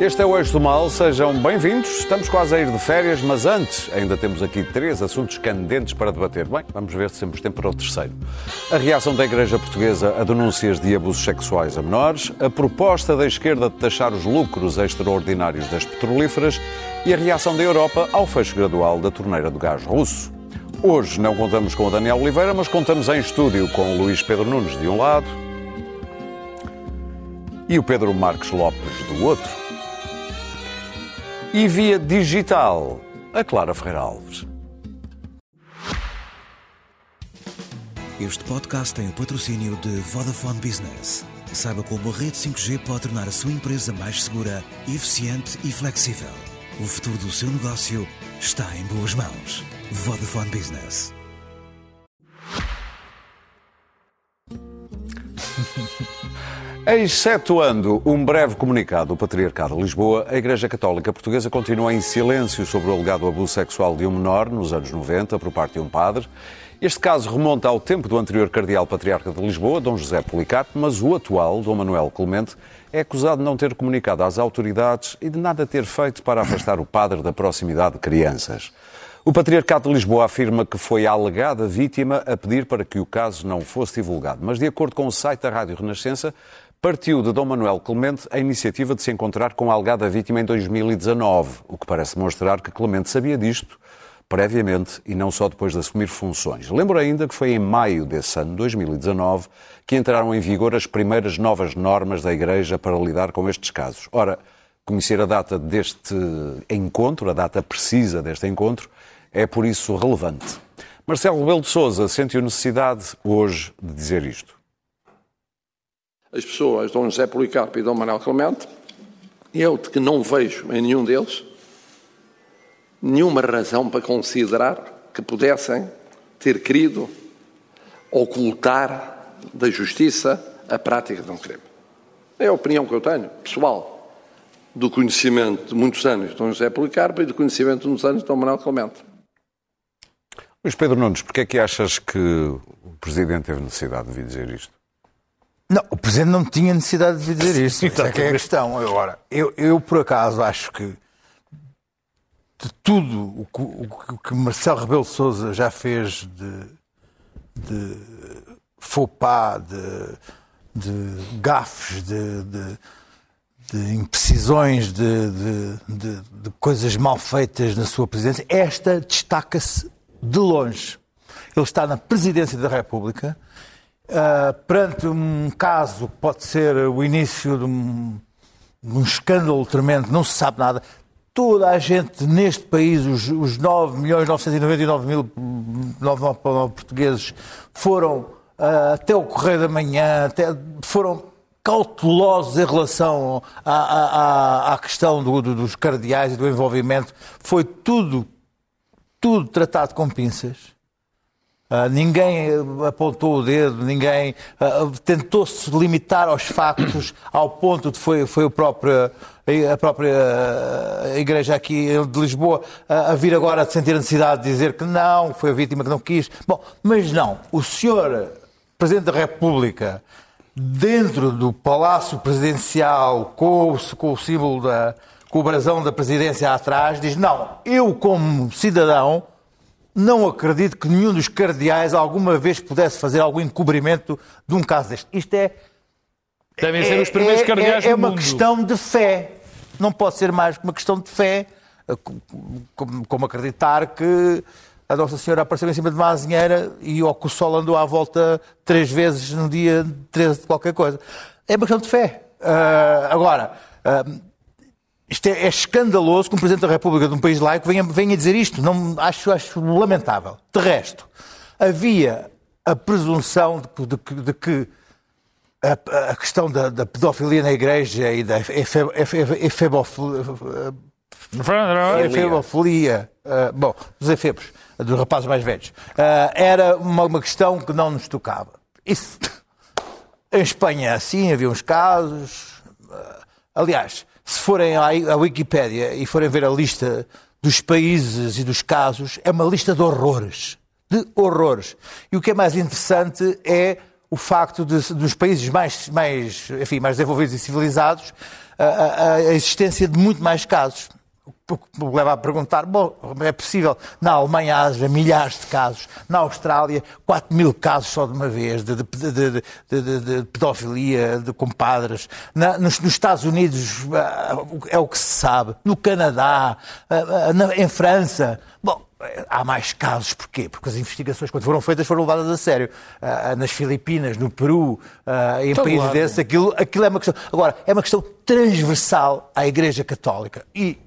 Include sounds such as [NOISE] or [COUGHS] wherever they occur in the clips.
Este é o Eixo do Mal, sejam bem-vindos. Estamos quase a ir de férias, mas antes ainda temos aqui três assuntos candentes para debater. Bem, vamos ver se temos tempo para o terceiro. A reação da Igreja Portuguesa a denúncias de abusos sexuais a menores, a proposta da esquerda de taxar os lucros extraordinários das petrolíferas e a reação da Europa ao fecho gradual da torneira do gás russo. Hoje não contamos com o Daniel Oliveira, mas contamos em estúdio com o Luís Pedro Nunes de um lado e o Pedro Marques Lopes do outro e via digital, a Clara Ferreira Alves. Este podcast tem o patrocínio de Vodafone Business. Saiba como a rede 5G pode tornar a sua empresa mais segura, eficiente e flexível. O futuro do seu negócio está em boas mãos. Vodafone Business. [LAUGHS] Excetuando um breve comunicado do Patriarcado de Lisboa, a Igreja Católica Portuguesa continua em silêncio sobre o alegado abuso sexual de um menor nos anos 90 por parte de um padre. Este caso remonta ao tempo do anterior Cardeal Patriarca de Lisboa, Dom José Policarpo, mas o atual, Dom Manuel Clemente, é acusado de não ter comunicado às autoridades e de nada ter feito para afastar o padre da proximidade de crianças. O Patriarcado de Lisboa afirma que foi a alegada vítima a pedir para que o caso não fosse divulgado, mas de acordo com o site da Rádio Renascença, partiu de Dom Manuel Clemente a iniciativa de se encontrar com a alegada vítima em 2019, o que parece mostrar que Clemente sabia disto previamente e não só depois de assumir funções. Lembro ainda que foi em maio desse ano, 2019, que entraram em vigor as primeiras novas normas da Igreja para lidar com estes casos. Ora, conhecer a data deste encontro, a data precisa deste encontro, é por isso relevante. Marcelo Rebelo de Sousa sentiu necessidade hoje de dizer isto as pessoas, Dom José Policarpo e Dom Manuel Clemente, eu que não vejo em nenhum deles nenhuma razão para considerar que pudessem ter querido ocultar da justiça a prática de um crime. É a opinião que eu tenho, pessoal, do conhecimento de muitos anos de Dom José Policarpo e do conhecimento de muitos anos de Dom Manuel Clemente. Luís Pedro Nunes, porquê é que achas que o Presidente teve necessidade de vir dizer isto? Não, o Presidente não tinha necessidade de dizer isso. Isso é que é a questão. Agora, eu, eu por acaso acho que de tudo o que, o que Marcelo Rebelo de Sousa já fez de, de faux pas, de, de gafes, de, de, de imprecisões, de, de, de, de coisas mal feitas na sua presidência, esta destaca-se de longe. Ele está na presidência da República uh, perante um caso que pode ser o início de um, um escândalo tremendo, não se sabe nada, toda a gente neste país, os, os 9 milhões 999 mil 99 portugueses, foram uh, até o Correio da Manhã, até, foram cautelosos em relação à, à, à questão do, do, dos cardeais e do envolvimento. Foi tudo, tudo tratado com pinças. Uh, ninguém apontou o dedo, ninguém uh, tentou-se limitar aos factos [COUGHS] ao ponto de foi, foi o próprio, a própria ah, igreja aqui de Lisboa a vir agora a sentir a necessidade de dizer que não, foi a vítima que não quis. Bom, mas não. O senhor Presidente da República, dentro do Palácio Presidencial, com com o símbolo da, com o brasão da presidência atrás, diz: não, eu como cidadão não acredito que nenhum dos cardeais alguma vez pudesse fazer algum encobrimento de um caso deste. Isto é. Devem ser os primeiros é, cardeais é, é do uma questão de fé. Não pode ser mais que uma questão de fé, como, como acreditar que a Nossa Senhora apareceu em cima de uma azinheira e o sol andou à volta três vezes no dia 13 de qualquer coisa. É uma questão de fé. Uh, agora, uh, isto é, é, escandaloso que um Presidente da República de um país laico venha, venha dizer isto. Não, acho, acho lamentável. De resto, havia a presunção de, de, de que a, a, questão da, da, pedofilia na Igreja e da efebofilia, uh, bom, dos efebos, dos rapazes mais velhos, uh, era uma, uma questão que não nos tocava. Isso, em Espanha, sim, havia uns casos. Uh, aliás, se forem à Wikipédia e forem ver a lista dos países e dos casos, é uma lista de horrores. De horrores. E o que é mais interessante é o facto de, dos países mais, mais, enfim, mais desenvolvidos e civilizados a, a, a existência de muito mais casos me leva a perguntar, bom, é possível, na Alemanha haja milhares de casos, na Austrália 4 mil casos só de uma vez, de, de, de, de pedofilia, de compadres, na, nos, nos, Estados Unidos é o que se sabe, no Canadá, na, em França, bom, Há mais casos, porquê? Porque as investigações, quando foram feitas, foram levadas a sério. Uh, nas Filipinas, no Peru, uh, em países desses, aquilo, aquilo é uma questão. Agora, é uma questão transversal à Igreja Católica. E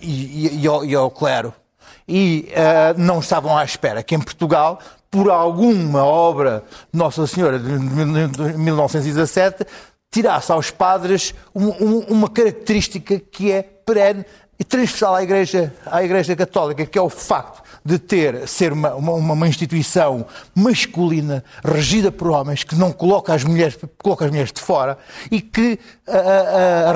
e, e, e, ao, e ao clero. E uh, não estavam à espera que em Portugal, por alguma obra de Nossa Senhora de 1917, tirasse aos padres um, um, uma característica que é perene e transversal à Igreja, à Igreja Católica, que é o facto de ter, ser uma, uma, uma, instituição masculina, regida por homens, que não coloca as mulheres, coloca as mulheres de fora e que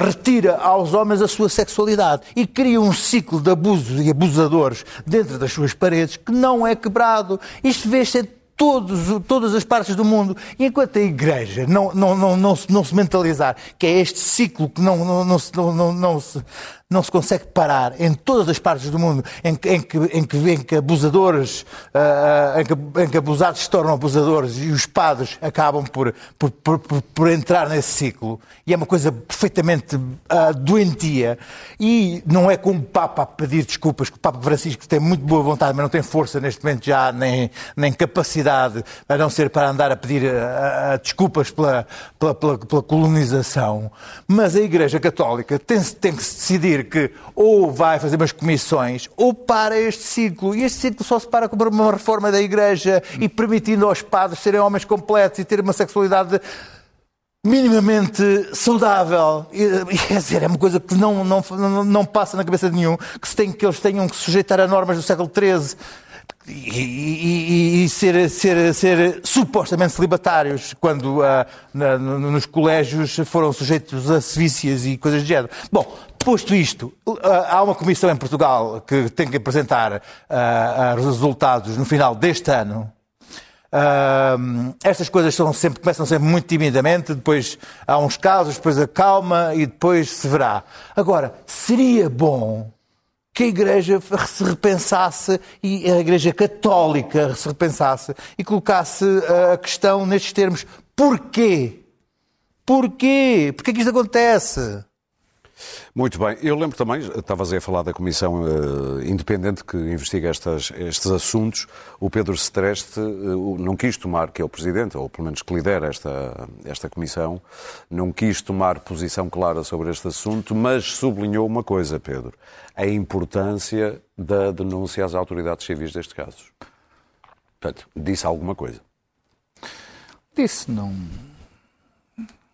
retira aos homens a sua sexualidade e cria um ciclo de abusos e abusadores dentro das suas paredes que não é quebrado. Isto vê-se todos, todas as partes do mundo. E enquanto a Igreja não, não, não, não, se, não se mentalizar que é este ciclo que não, não, não, não, não, não se não se consegue parar em todas as partes do mundo em que, em que, em que, que abusadores, uh, que, em, que, abusados se tornam abusadores e os padres acabam por, por, por, por entrar nesse ciclo. E é uma coisa perfeitamente uh, doentia. E não é com o Papa a pedir desculpas, que o Papa Francisco tem muito boa vontade, mas não tem força neste momento já, nem, nem capacidade, a não ser para andar a pedir uh, desculpas pela, pela, pela, pela colonização. Mas a Igreja Católica tem, tem que se decidir que ou vai fazer umas comissões ou para este ciclo. E este ciclo só se para com uma reforma da Igreja e permitindo aos padres serem homens completos e terem uma sexualidade minimamente saudável. E, quer dizer, é uma coisa que não, não, não, passa na cabeça de nenhum, que, se tem, que eles tenham que sujeitar a normas do século XIII. E, e, e, ser, ser, ser supostamente celibatários quando uh, na, nos colégios foram sujeitos a sevícias e coisas do género. Bom, Posto isto, há uma comissão em Portugal que tem que apresentar uh, resultados no final deste ano. Uh, estas coisas são sempre, começam sempre muito timidamente, depois há uns casos, depois acalma e depois se verá. Agora, seria bom que a Igreja se repensasse e a Igreja Católica se repensasse e colocasse a questão nestes termos. Porquê? Porquê? Porquê que isto acontece? Muito bem. Eu lembro também, estavas a falar da comissão uh, independente que investiga estas, estes assuntos. O Pedro Setreste uh, não quis tomar, que é o presidente, ou pelo menos que lidera esta, esta comissão, não quis tomar posição clara sobre este assunto, mas sublinhou uma coisa, Pedro: a importância da denúncia às autoridades civis destes casos. Portanto, disse alguma coisa. Disse, não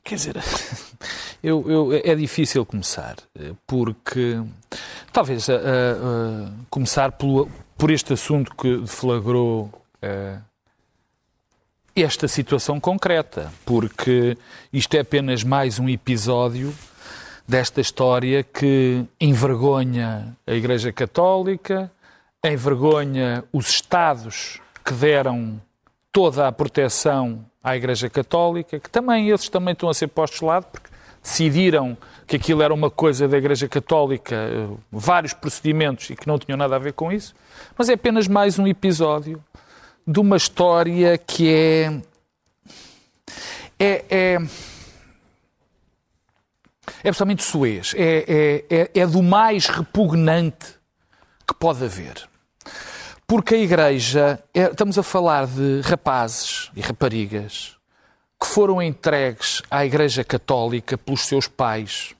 Quer dizer, [LAUGHS] eu, eu, é difícil começar, porque talvez uh, uh, começar por, por este assunto que deflagrou uh, esta situação concreta, porque isto é apenas mais um episódio desta história que envergonha a Igreja Católica, envergonha os Estados que deram toda a proteção à Igreja Católica, que também esses também estão a ser postos de lado, porque decidiram que aquilo era uma coisa da Igreja Católica, eh, vários procedimentos e que não tinham nada a ver com isso, mas é apenas mais um episódio de uma história que é. É. É, é absolutamente suez. É, é, é, é do mais repugnante que pode haver. Porque a Igreja, é, estamos a falar de rapazes e raparigas que foram entregues à Igreja Católica pelos seus pais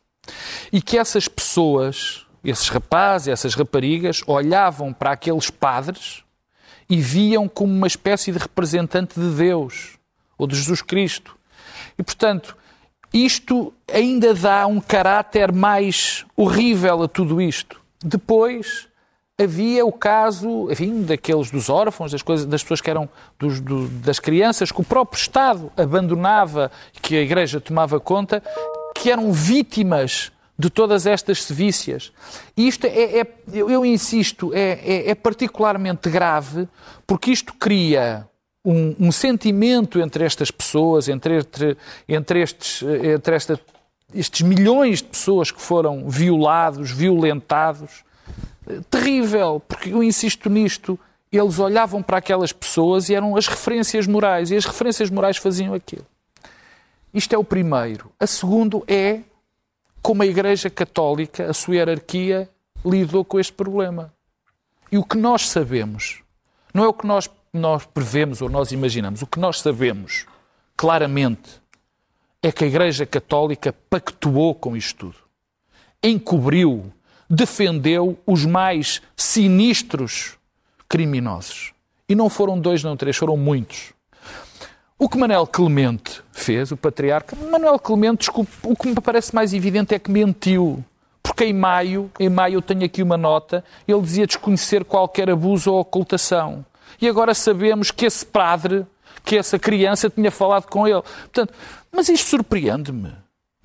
e que essas pessoas, esses rapazes, essas raparigas, olhavam para aqueles padres e viam como uma espécie de representante de Deus ou de Jesus Cristo. E, portanto, isto ainda dá um caráter mais horrível a tudo isto. Depois, havia o caso, enfim, daqueles dos órfãos, das, coisas, das pessoas que eram dos, do, das crianças que o próprio Estado abandonava, que a Igreja tomava conta, que eram vítimas de todas estas sevícias. E isto é, é eu insisto, é, é, é particularmente grave porque isto cria um, um sentimento entre estas pessoas, entre, entre, entre, estes, entre esta, estes milhões de pessoas que foram violados, violentados, terrível, porque eu insisto nisto, eles olhavam para aquelas pessoas e eram as referências morais, e as referências morais faziam aquilo. Isto é o primeiro. A segundo é como a Igreja Católica, a sua hierarquia, lidou com este problema. E o que nós sabemos, não é o que nós, nós prevemos ou nós imaginamos, o que nós sabemos claramente é que a Igreja Católica pactuou com isto tudo. Encobriu, defendeu os mais sinistros criminosos. E não foram dois, não três, foram muitos. O que Manuel Clemente fez, o patriarca, Manuel Clemente, desculpe, o que me parece mais evidente é que mentiu. Porque em maio, em maio eu tenho aqui uma nota, ele dizia desconhecer qualquer abuso ou ocultação. E agora sabemos que esse padre, que essa criança tinha falado com ele. Portanto, mas isto surpreende-me.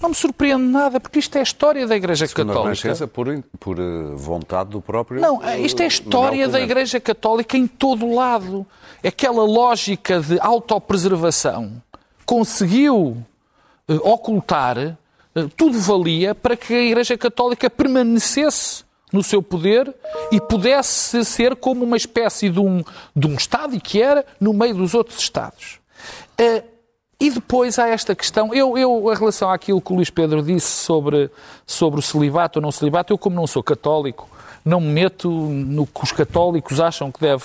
Não me surpreende nada, porque isto é a história da Igreja Segunda Católica. por, por eh, vontade do próprio. Não, isto é a história da Igreja Católica em todo o lado. É aquela lógica de autopreservação conseguiu eh, ocultar, eh, tudo valia para que a Igreja Católica permanecesse no seu poder e pudesse ser como uma espécie de um, de um Estado, e que era, no meio dos outros Estados. E depois há esta questão, eu, eu, em relação àquilo que o Luís Pedro disse sobre, sobre o celibato ou não celibato, eu como não sou católico, não me meto no que os católicos acham que deve,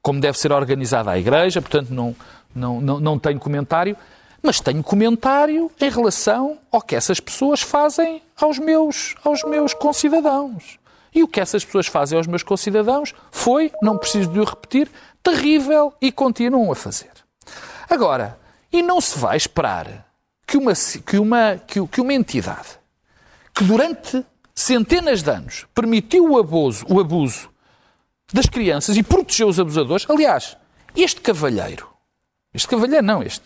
como deve ser organizada a Igreja, portanto não, não, não, não tenho comentário, mas tenho comentário em relação ao que essas pessoas fazem aos meus, aos meus concidadãos. E o que essas pessoas fazem aos meus concidadãos foi, não preciso de o repetir, terrível e continuam a fazer. Agora, e não se vai esperar que uma, que uma, que, que uma entidade que durante centenas de anos permitiu o abuso, o abuso das crianças e protegeu os abusadores. Aliás, este cavalheiro, este cavalheiro não, este,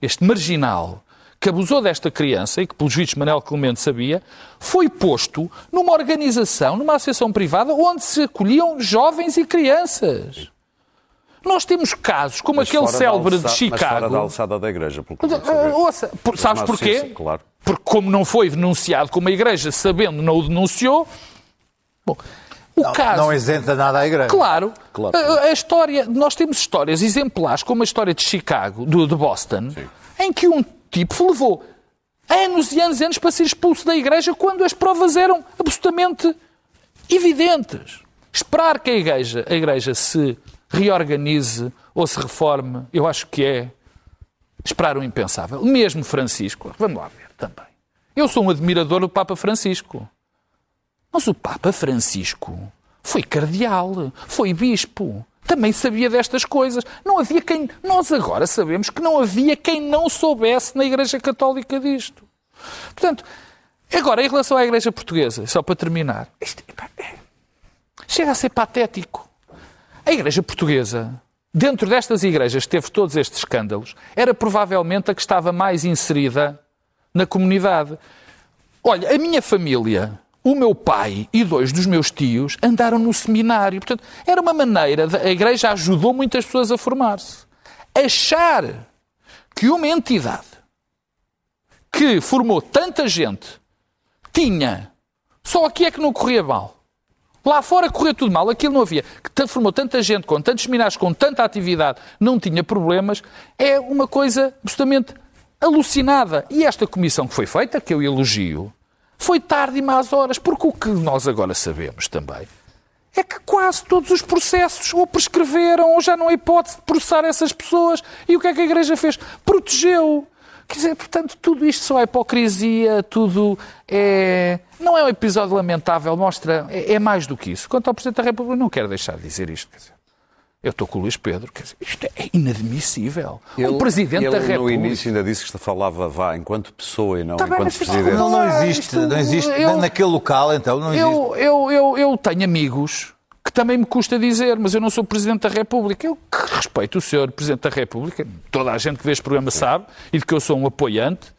este marginal que abusou desta criança e que, pelos vistos, Manel Clemente sabia, foi posto numa organização, numa associação privada, onde se acolhiam jovens e crianças. Nós temos casos como Mas aquele célebre alça- de Chicago. Mas fora da alçada da igreja, pelo que eu saber. ouça, por- sabes porquê? Claro. Porque como não foi denunciado como a Igreja, sabendo, não o denunciou. Bom, o Não, caso... não isenta nada a igreja. Claro. Claro. A, a história, nós temos histórias exemplares, como a história de Chicago, do, de Boston, em que um tipo levou anos e anos e anos para ser expulso da igreja quando as provas eram absolutamente evidentes. Esperar que a igreja, a igreja se reorganize ou se reforme, eu acho que é esperar o impensável. Mesmo Francisco, vamos lá ver também. Eu sou um admirador do Papa Francisco. Mas o Papa Francisco foi cardeal, foi bispo, também sabia destas coisas. Não havia quem. Nós agora sabemos que não havia quem não soubesse na Igreja Católica disto. Portanto, agora, em relação à Igreja Portuguesa, só para terminar, isto, é- chega a ser patético. A Igreja Portuguesa, dentro destas igrejas que teve todos estes escândalos, era provavelmente a que estava mais inserida na comunidade. Olha, a minha família, o meu pai e dois dos meus tios andaram no seminário. Portanto, era uma maneira, de, a igreja ajudou muitas pessoas a formar-se. Achar que uma entidade que formou tanta gente tinha, só aqui é que não corria mal. Lá fora corria tudo mal, aquilo não havia. Que formou tanta gente, com tantos seminários, com tanta atividade, não tinha problemas, é uma coisa absolutamente alucinada. E esta comissão que foi feita, que eu elogio, foi tarde e más horas, porque o que nós agora sabemos também é que quase todos os processos ou prescreveram ou já não há hipótese de processar essas pessoas. E o que é que a Igreja fez? Protegeu. Quer dizer, portanto, tudo isto só é hipocrisia, tudo é. Não é um episódio lamentável, mostra. É, é mais do que isso. Quanto ao Presidente da República, não quero deixar de dizer isto. Quer dizer, eu estou com o Luís Pedro, quer dizer, isto é inadmissível. um Presidente ele da no República. início ainda disse que falava vá enquanto pessoa e não Tá bem, enquanto isto presidente. Não, não existe, isto- não existe. eu- Naquele local, então, não existe. Eu, eu, eu, eu tenho amigos que também me custa dizer, mas eu não sou Presidente da República. Eu que respeito o senhor Presidente da República, toda a gente que vê este programa sabe, e de que eu sou um apoiante.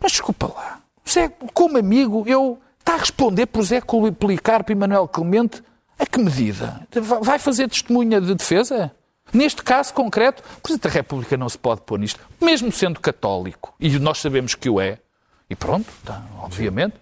Mas desculpa lá, José, como amigo, eu está a responder por Zé Policarpo e Manuel Clemente a que medida? Vai fazer testemunha de defesa? Neste caso concreto, o Presidente da República não se pode pôr nisto, mesmo sendo católico, e nós sabemos que o é, e pronto, tá, obviamente,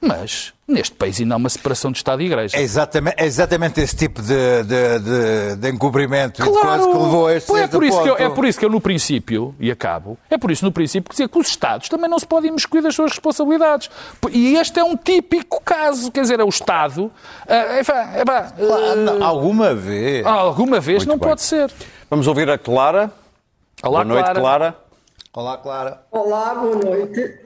mas neste país ainda há uma separação de Estado e Igreja. É exatamente, é exatamente esse tipo de, de, de, de encobrimento claro, e de coisa que levou a este, é por, isso que eu, é por isso que eu, no princípio, e acabo, é por isso, no princípio, que dizia que os Estados também não se podem imiscuir das suas responsabilidades. E este é um típico caso, quer dizer, é o Estado. É, é, é, alguma vez. Alguma vez Muito não bem. pode ser. Vamos ouvir a Clara. Olá, boa noite, Clara. Clara. Olá, Clara. Olá, boa noite.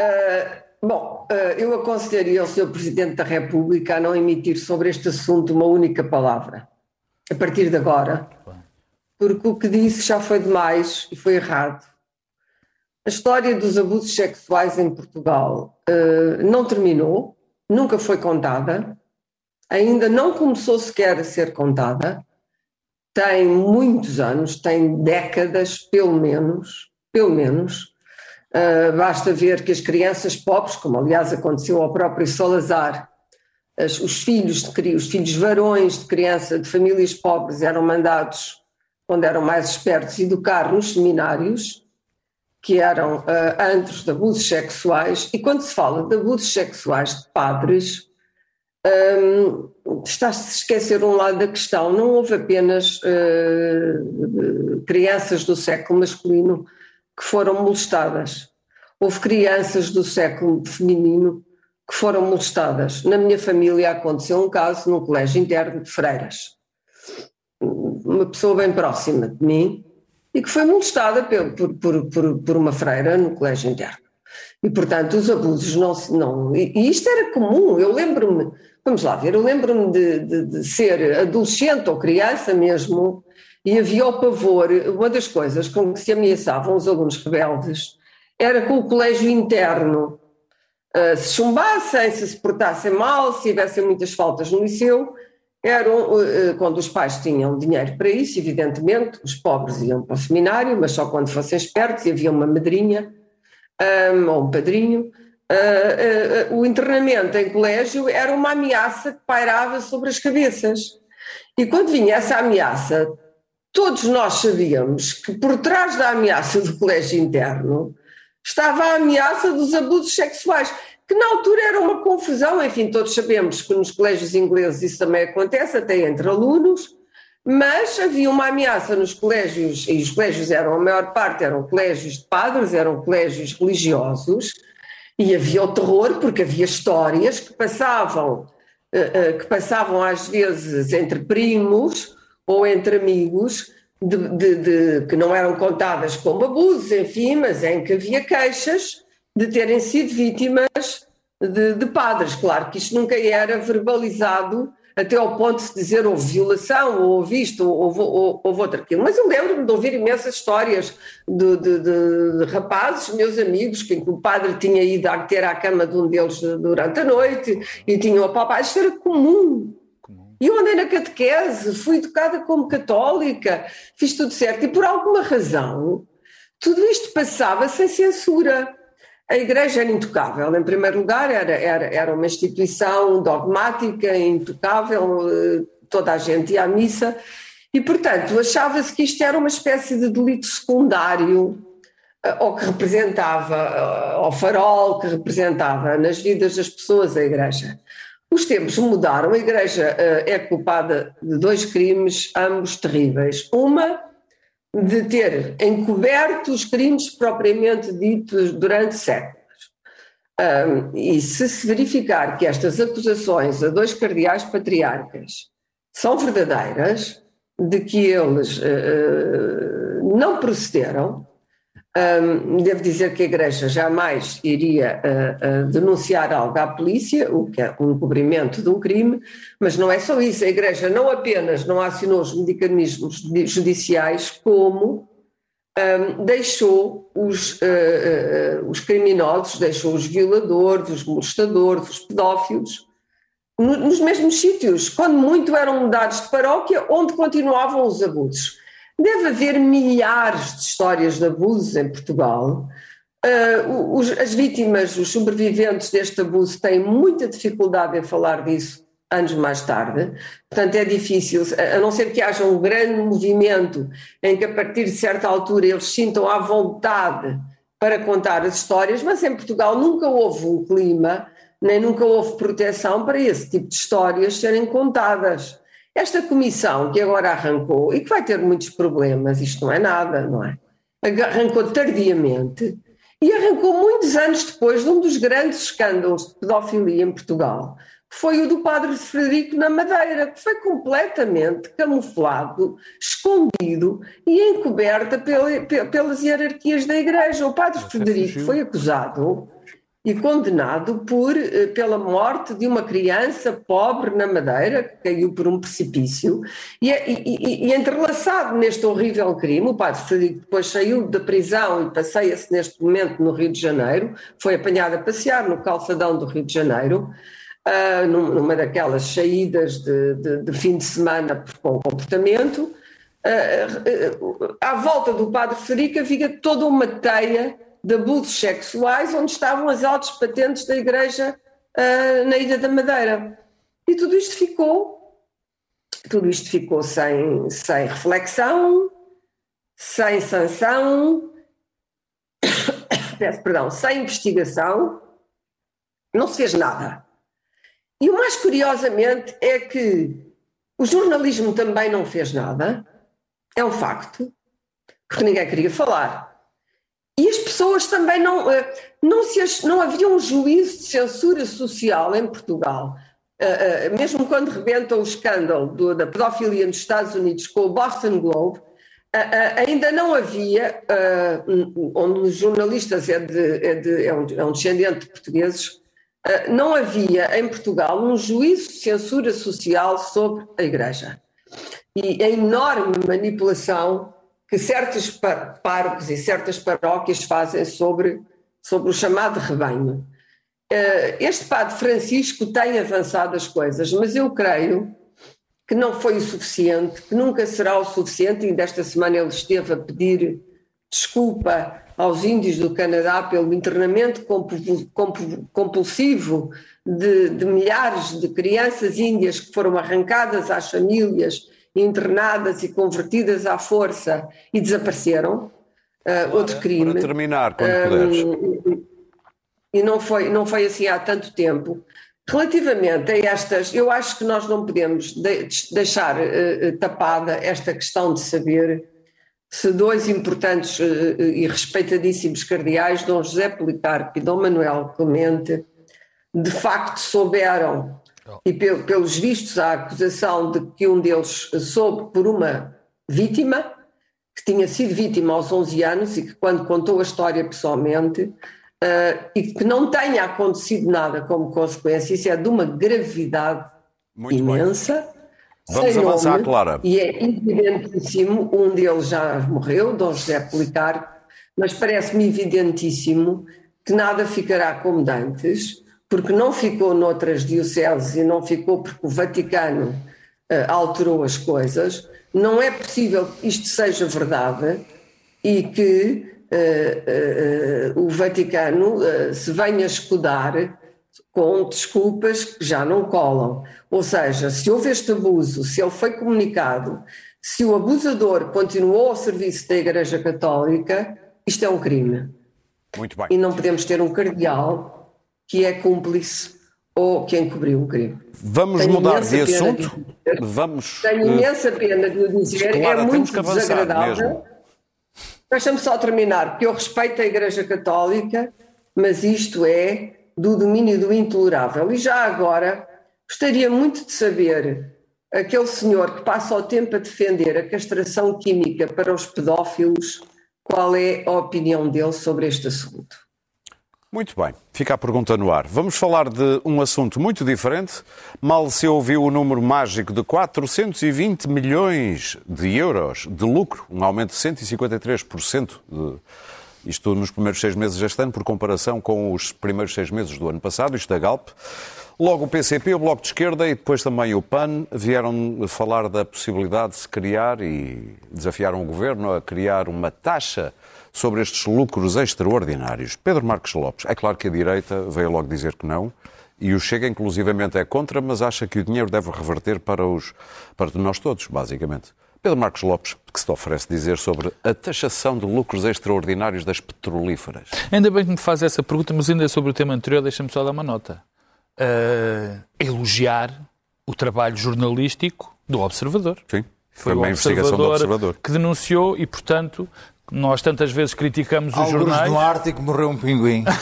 Uh, [CLEARS THROAT] Bom, eh, eu aconselharia ao Sr. Presidente da República a não emitir sobre este assunto uma única palavra, a partir de agora, porque o que disse já foi demais e foi errado. A história dos abusos sexuais em Portugal uh, não terminou, nunca foi contada, ainda não começou sequer a ser contada, tem muitos anos, tem décadas, pelo menos, pelo menos, Uh, basta ver que as crianças pobres, como aliás aconteceu ao próprio Salazar, as, os filhos de, os filhos varões de criança de famílias pobres eram mandados, quando eram mais espertos, educar nos seminários, que eram uh, antros de abusos sexuais, e quando se fala de abusos sexuais de padres, um, está-se a esquecer um lado da questão. Não houve apenas uh, crianças do século masculino que foram molestadas. Houve crianças do século feminino que foram molestadas. Na minha família aconteceu um caso num colégio interno de freiras. Uma pessoa bem próxima de mim e que foi molestada por, por, por, por uma freira no colégio interno. E, portanto, os abusos não se. Não, e, e isto era comum. Eu lembro-me, vamos lá ver, eu lembro-me de, de, de, ser adolescente ou criança mesmo e havia o pavor, uma das coisas com que se ameaçavam os alunos rebeldes era com o colégio interno. Uh, se chumbassem, se se portassem mal, se tivessem muitas faltas no liceu, eram, uh, quando os pais tinham dinheiro para isso, evidentemente, os pobres iam para o seminário, mas só quando fossem espertos e havia uma madrinha um, ou um padrinho. Uh, o internamento em colégio era uma ameaça que pairava sobre as cabeças. E quando vinha essa ameaça, todos nós sabíamos que por trás da ameaça do colégio interno estava a ameaça dos abusos sexuais, que na altura era uma confusão, enfim, todos sabemos que nos colégios ingleses isso também acontece, até entre alunos, mas havia uma ameaça nos colégios, e os colégios eram, a maior parte eram colégios de padres, eram colégios religiosos, e havia o terror, porque havia histórias que passavam, eh, eh, que passavam às vezes entre primos, ou entre amigos de, de, de, que não eram contadas como abusos, enfim, mas em que havia queixas de terem sido vítimas de, de padres. Claro que isto nunca era verbalizado até ao ponto de se dizer houve violação, ou houve isto, ou houve, ou, houve outro aquilo. Mas eu lembro-me de ouvir imensas histórias de, de, de, de, rapazes, meus amigos, que o padre tinha ido a ter à cama de um deles durante a noite e tinham a papá. Isto era comum. E eu andei na catequese, fui educada como católica, fiz tudo certo. E por alguma razão, tudo isto passava sem censura. A Igreja era intocável, em primeiro lugar, era, era, era uma instituição dogmática, intocável, eh, toda a gente ia à missa, e portanto achava-se que isto era uma espécie de delito secundário, eh, ou que representava, eh, farol, que representava nas vidas das pessoas a Igreja. Os tempos mudaram, a Igreja é culpada de dois crimes, ambos terríveis. Uma, de ter encoberto os crimes propriamente ditos durante séculos. Um, e se se verificar que estas acusações a dois cardeais patriarcas são verdadeiras, de que eles uh, não procederam, um, devo dizer que a Igreja jamais iria uh, uh, denunciar algo à polícia, o que é um encobrimento de um crime, mas não é só isso. A Igreja não apenas não acionou os mecanismos judiciais, como um, deixou os, uh, os criminosos, deixou os violadores, os molestadores, os pedófilos, no, nos mesmos sítios, quando muito eram mudados de paróquia, onde continuavam os abusos. Deve haver milhares de histórias de abusos em Portugal. Uh, os, as vítimas, os sobreviventes deste abuso têm muita dificuldade em falar disso, anos mais tarde. Portanto, é difícil, a não ser que haja um grande movimento em que, a partir de certa altura, eles sintam à vontade para contar as histórias, mas em Portugal nunca houve um clima, nem nunca houve proteção para esse tipo de histórias serem contadas. Esta comissão que agora arrancou, e que vai ter muitos problemas, isto não é nada, não é? Arrancou tardiamente e arrancou muitos anos depois de um dos grandes escândalos de pedofilia em Portugal, que foi o do padre Frederico na Madeira, que foi completamente camuflado, escondido e encoberta pelas hierarquias da Igreja. O padre Frederico foi acusado e condenado por, eh, pela morte de uma criança pobre na Madeira, que caiu por um precipício, e, e, e entrelaçado neste horrível crime, o padre Frederico depois saiu da prisão e passeia-se neste momento no Rio de Janeiro, foi apanhado a passear no calçadão do Rio de Janeiro, uh, numa daquelas saídas de, de, de, fim de semana com comportamento, uh, uh, à volta do padre Frederico havia toda uma teia de abusos sexuais, onde estavam as altas patentes da Igreja uh, na Ilha da Madeira. E tudo isto ficou, tudo isto ficou sem, sem reflexão, sem sanção, [COUGHS] peço perdão, sem investigação, não se fez nada. E o mais curiosamente é que o jornalismo também não fez nada, é um facto, porque ninguém queria falar. E as pessoas também não, eh, não, se, não havia um juízo de censura social em Portugal. Eh, eh, mesmo quando rebenta o escândalo do, da pedofilia nos Estados Unidos com o Boston Globe, ainda não havia, onde os jornalistas é, de, é, de, é, um, é descendente de portugueses, não havia em Portugal um juízo de censura social sobre a Igreja. E a enorme manipulação que certos parques e certas paróquias fazem sobre, sobre o chamado rebanho. Eh, este padre Francisco tem avançado as coisas, mas eu creio que não foi o suficiente, que nunca será o suficiente, e desta semana ele esteve a pedir desculpa aos índios do Canadá pelo internamento compulsivo de, de milhares de crianças índias que foram arrancadas às famílias internadas e convertidas à força e desapareceram. Uh, outro crime. Para terminar, quando puderes. E não foi, não foi assim há tanto tempo. Relativamente a estas, eu acho que nós não podemos de, deixar uh, tapada esta questão de saber se dois importantes uh, e respeitadíssimos cardeais, Dom José Policarpo e Dom Manuel Clemente, de facto souberam e pelos vistos a acusação de que um deles soube por uma vítima, que tinha sido vítima aos 11 anos e que quando contou a história pessoalmente, uh, e que não tenha acontecido nada como consequência, isso é de uma gravidade Muito imensa. Bem. Vamos avançar, nome, Clara. E é evidentíssimo, um deles já morreu, Dom José Policarpo, mas parece-me evidentíssimo que nada ficará como dantes porque não ficou noutras dioceses e não ficou porque o Vaticano uh, alterou as coisas, não é possível que isto seja verdade e que uh, uh, o Vaticano se venha escudar com desculpas que já não colam. Ou seja, se houve este abuso, se ele foi comunicado, se o abusador continuou ao serviço da Igreja Católica, isto é um crime. Muito bem. E não podemos ter um cardeal que é cúmplice ou que encobriu o crime. Vamos tenho mudar de assunto? De Vamos. Tenho uh, imensa pena de o dizer, é muito desagradável. Deixa-me só terminar, porque eu respeito a Igreja Católica, mas isto é do domínio do intolerável. E já agora gostaria muito de saber aquele senhor que passa o tempo a defender a castração química para os pedófilos, qual é a opinião dele sobre este assunto. Muito bem, fica a pergunta no ar. Vamos falar de um assunto muito diferente. Mal se ouviu o número mágico de 420 milhões de euros de lucro, um aumento de 153%, de, isto nos primeiros seis meses deste ano, por comparação com os primeiros seis meses do ano passado, isto da Galp. Logo o PCP, o Bloco de Esquerda e depois também o PAN vieram falar da possibilidade de se criar e desafiaram o Governo a criar uma taxa sobre estes lucros extraordinários. Pedro Marques Lopes, é claro que a direita veio logo dizer que não E o Chega, inclusivamente, é contra, mas acha que o dinheiro deve reverter para, os, para nós todos, basicamente. Pedro Marcos Lopes, que se te oferece dizer sobre a taxação de lucros extraordinários das petrolíferas. Ainda bem que me faz essa pergunta, mas ainda sobre o tema anterior, deixa-me só dar uma nota. Uh, elogiar o trabalho jornalístico do Observador. Sim. Foi, uma investigação do Observador que denunciou e, portanto, nós tantas vezes criticamos os Alguns jornais. no Ártico morreu um pinguim. [LAUGHS]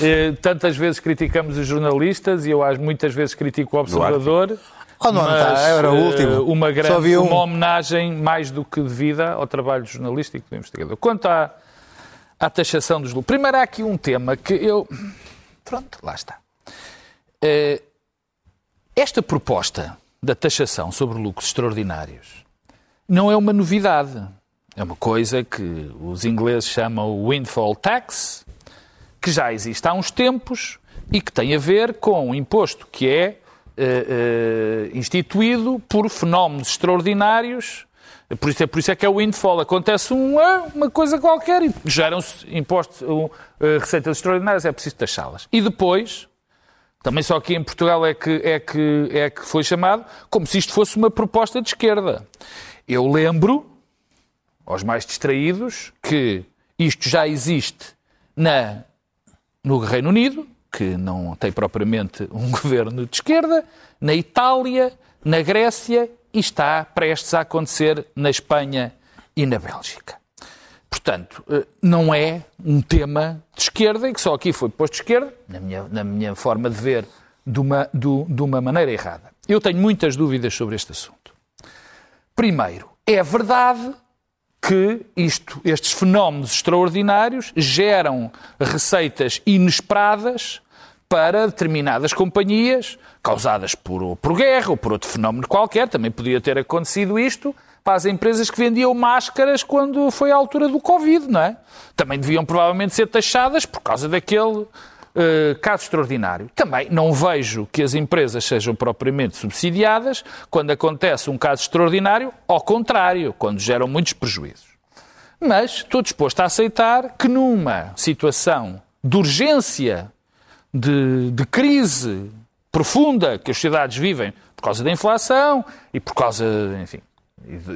Eh, tantas vezes criticamos os jornalistas e eu acho muitas vezes critico o Observador. Oh, não, mas, tá, era o eh, último. Uma, grande, Só vi um. uma homenagem mais do que devida ao trabalho jornalístico do investigador. Quanto à, à taxação dos lucros. Primeiro há aqui um tema que eu. Pronto, lá está. Eh, esta proposta da taxação sobre lucros extraordinários não é uma novidade. É uma coisa que os ingleses chamam windfall tax, que já existe há uns tempos e que tem a ver com um imposto que é uh, uh, instituído por fenómenos extraordinários. Por isso, é, por isso é que é o windfall. Acontece uma, uma coisa qualquer e geram-se impostos, uh, receitas extraordinárias, é preciso taxá-las. E depois, também só aqui em Portugal é que, é, que, é que foi chamado, como se isto fosse uma proposta de esquerda. Eu lembro, aos mais distraídos, que isto já existe na, no Reino Unido, que não tem propriamente um [LAUGHS] governo de esquerda, na Itália, na Grécia e está prestes a acontecer na Espanha e na Bélgica. Portanto, eh, não é um tema de esquerda e que só aqui foi posto de esquerda, na minha, na minha forma de ver, de uma, de, de uma maneira errada. Eu tenho muitas dúvidas sobre este assunto. Primeiro, é verdade que isto, estes fenómenos extraordinários geram receitas inesperadas para determinadas companhias, causadas por, por guerra ou por outro fenómeno qualquer. Também podia ter acontecido isto para as empresas que vendiam máscaras quando foi a altura do Covid, não é? Também deviam provavelmente ser taxadas por causa daquele Uh, caso extraordinário. Também não vejo que as empresas sejam propriamente subsidiadas quando acontece um caso extraordinário, ao contrário, quando geram muitos prejuízos. Mas estou disposto a aceitar que numa situação de urgência, de, de crise profunda que as sociedades vivem por causa da inflação e por causa, enfim,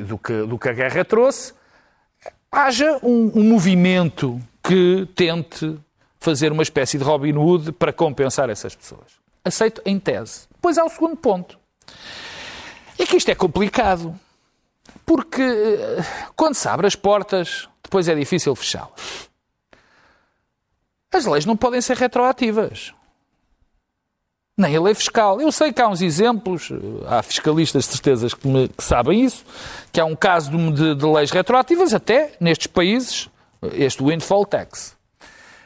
do que, do que a guerra trouxe, haja um, um movimento que tente fazer uma espécie de Robin Hood para compensar essas pessoas. Aceito em tese. Depois há o segundo ponto. É que isto é complicado. Porque eh, quando se abre as portas, depois é difícil fechá-las. As leis não podem ser retroativas. Nem a lei fiscal. Eu sei que há uns exemplos, há fiscalistas certezas que, me, que sabem isso, que há um caso de, de, de leis retroativas, até nestes países, este windfall tax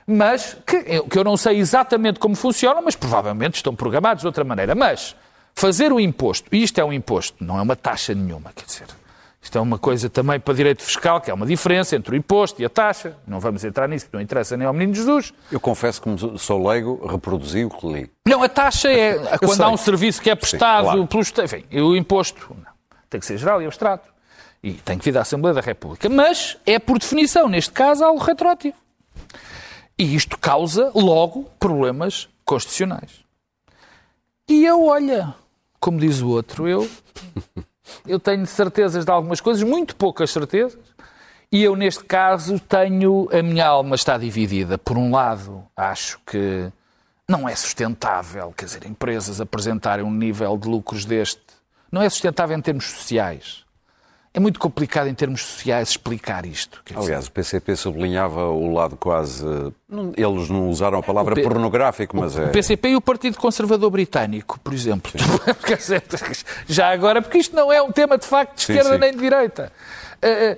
mas que, que, eu não sei exatamente como funcionam, mas provavelmente estão programados de outra maneira. Mas fazer o imposto, e isto é um imposto, não é uma taxa nenhuma, quer dizer, isto é uma coisa também para direito fiscal, que é uma diferença entre o imposto e a taxa. Não vamos entrar nisso, não interessa nem ao menino Jesus. Eu confesso que, sou leigo, reproduzi o que li. Não, a taxa é [LAUGHS] quando há um serviço que é prestado Sim, claro. pelos. Enfim, o imposto não, tem que ser geral e abstrato. E tem que vir da Assembleia da República. Mas é, por definição, neste caso, algo retroativo. E isto causa, logo, problemas constitucionais. E eu, olha, como diz o outro, eu, [LAUGHS] eu tenho certezas de algumas coisas, muito poucas certezas, e eu, neste caso, tenho. A minha alma está dividida. Por um lado, acho que não é sustentável, quer dizer, empresas apresentarem um nível de lucros deste. Não é sustentável em termos sociais. É muito complicado em termos sociais explicar isto. Aliás, dizer. o PCP sublinhava o lado quase. Eles não usaram a palavra P... pornográfico, mas o é. O PCP e o Partido Conservador Britânico, por exemplo. [LAUGHS] Já agora, porque isto não é um tema de facto de esquerda sim, sim. nem de direita.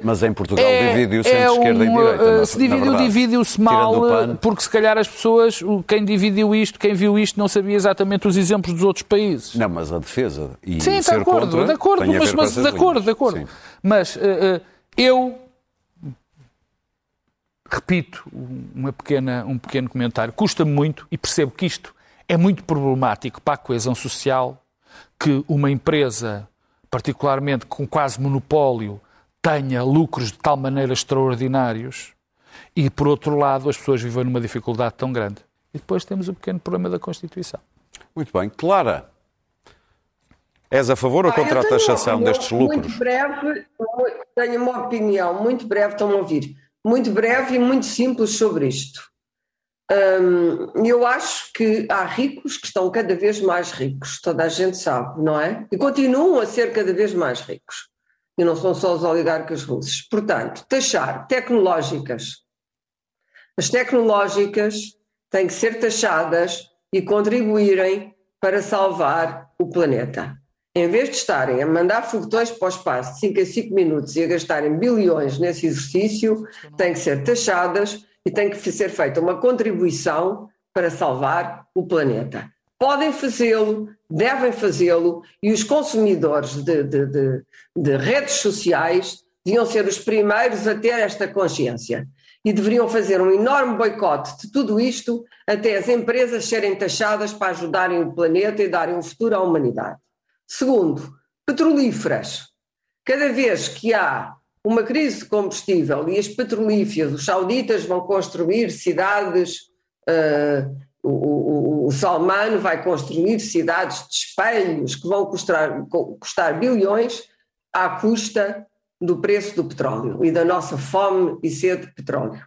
Mas em Portugal é, dividiu-se é entre esquerda um, e direita. Se dividiu, dividiu-se mal, porque se calhar as pessoas, quem dividiu isto, quem viu isto, não sabia exatamente os exemplos dos outros países. Não, mas a defesa e Sim, de acordo, contra, de acordo, mas, mas de acordo, de acordo. Sim. Mas uh, uh, eu repito uma pequena, um pequeno comentário. Custa-me muito e percebo que isto é muito problemático para a coesão social que uma empresa, particularmente com quase monopólio, tenha lucros de tal maneira extraordinários e, por outro lado, as pessoas vivem numa dificuldade tão grande. E depois temos o pequeno problema da Constituição. Muito bem. Clara, és a favor ou Ah, contra eu a taxação opinião destes lucros? Muito breve, tenho uma opinião muito breve, estão a ouvir, muito breve e muito simples sobre isto. Hum, eu acho que há ricos que estão cada vez mais ricos, toda a gente sabe, não é? E continuam a ser cada vez mais ricos. E não são só os oligarcas russos. Portanto, taxar tecnológicas. As tecnológicas têm que ser taxadas e contribuírem para salvar o planeta. Em vez de estarem a mandar foguetões para o espaço de 5 a 5 minutos e a gastarem bilhões nesse exercício, têm que ser taxadas e tem que ser feita uma contribuição para salvar o planeta. Podem fazê-lo, devem fazê-lo, e os consumidores de, de, de, de redes sociais deviam ser os primeiros a ter esta consciência e deveriam fazer um enorme boicote de tudo isto até as empresas serem taxadas para ajudarem o planeta e darem um futuro à humanidade. Segundo, petrolíferas. Cada vez que há uma crise de combustível e as petrolíferas, os sauditas vão construir cidades, uh, o, o, o, Salman vai construir cidades de espelhos que vão custar, custar bilhões à custa do preço do petróleo e da nossa fome e sede de petróleo.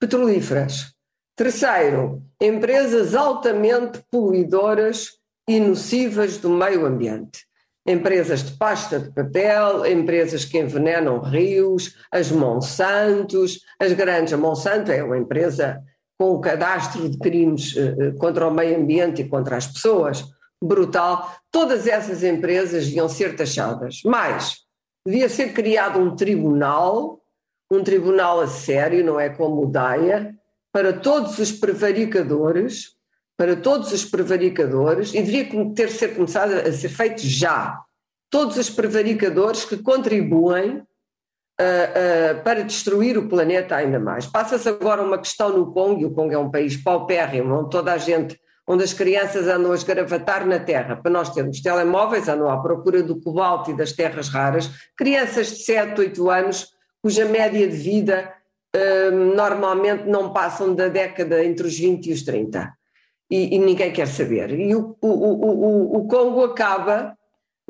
Petrolíferas. Terceiro, empresas altamente poluidoras e nocivas do meio ambiente. Empresas de pasta de papel, empresas que envenenam rios, as Monsantos, as grandes. A Monsanto é uma empresa com um cadastro de crimes contra o meio ambiente e contra as pessoas brutal. Todas essas empresas deviam ser taxadas. Mas devia ser criado um tribunal, um tribunal a sério, não é como o DAIA, para todos os prevaricadores, para todos os prevaricadores, e deveria ter ser começado a ser feito já. Todos os prevaricadores que contribuem uh, uh, para destruir o planeta ainda mais. Passa-se agora uma questão no Congo, e o Congo é um país paupérrimo, onde toda a gente, onde as crianças andam a esgravatar na terra, para nós termos telemóveis, andam à procura do cobalto e das terras raras, crianças de 7, 8 anos, cuja média de vida uh, normalmente não passam da década entre os 20 e os 30 e, e ninguém quer saber. E o, o, o, o Congo acaba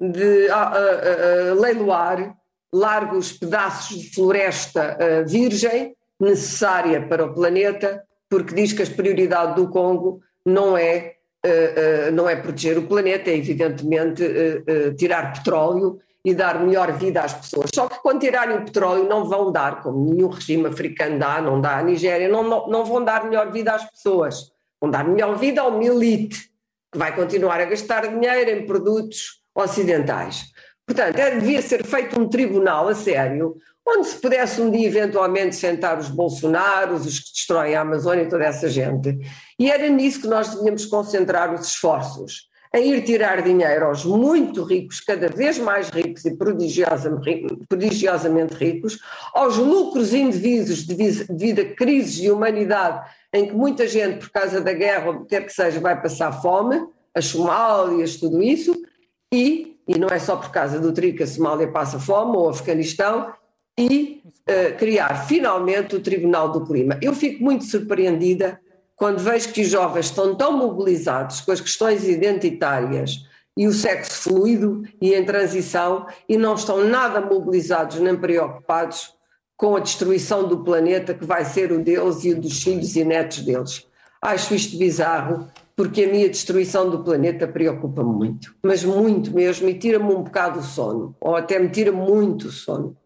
de a, a, a leiloar largos pedaços de floresta virgem necessária para o planeta, porque diz que a prioridade do Congo não é, uh, uh, não é proteger o planeta, é evidentemente tirar petróleo e dar melhor vida às pessoas. Só que quando tirarem o petróleo não vão dar, como nenhum regime africano dá, não dá à Nigéria, não, não, não vão dar melhor vida às pessoas vão dar melhor vida ao elite, que vai continuar a gastar dinheiro em produtos ocidentais. Portanto, é, devia ser feito um tribunal a sério, onde se pudesse um dia eventualmente sentar os Bolsonaros, os que destroem a Amazônia e toda essa gente. E era nisso que nós devíamos concentrar os esforços, em ir tirar dinheiro aos muito ricos, cada vez mais ricos e prodigiosamente ricos, aos lucros indevidos devido a crises de humanidade em que muita gente, por causa da guerra, ou quer que seja, vai passar fome, as Somálias, tudo isso, e, e não é só por causa do trigo que a Somália passa fome, ou o Afeganistão, e uh, criar finalmente o Tribunal do Clima. Eu fico muito surpreendida quando vejo que os jovens estão tão mobilizados com as questões identitárias e o sexo fluido e em transição e não estão nada mobilizados nem preocupados com a destruição do planeta que vai ser o deles e o dos filhos e netos deles. Acho isto bizarro, porque a minha destruição do planeta preocupa-me muito, mas muito mesmo, e tira-me um bocado o sono, ou até me tira muito o sono.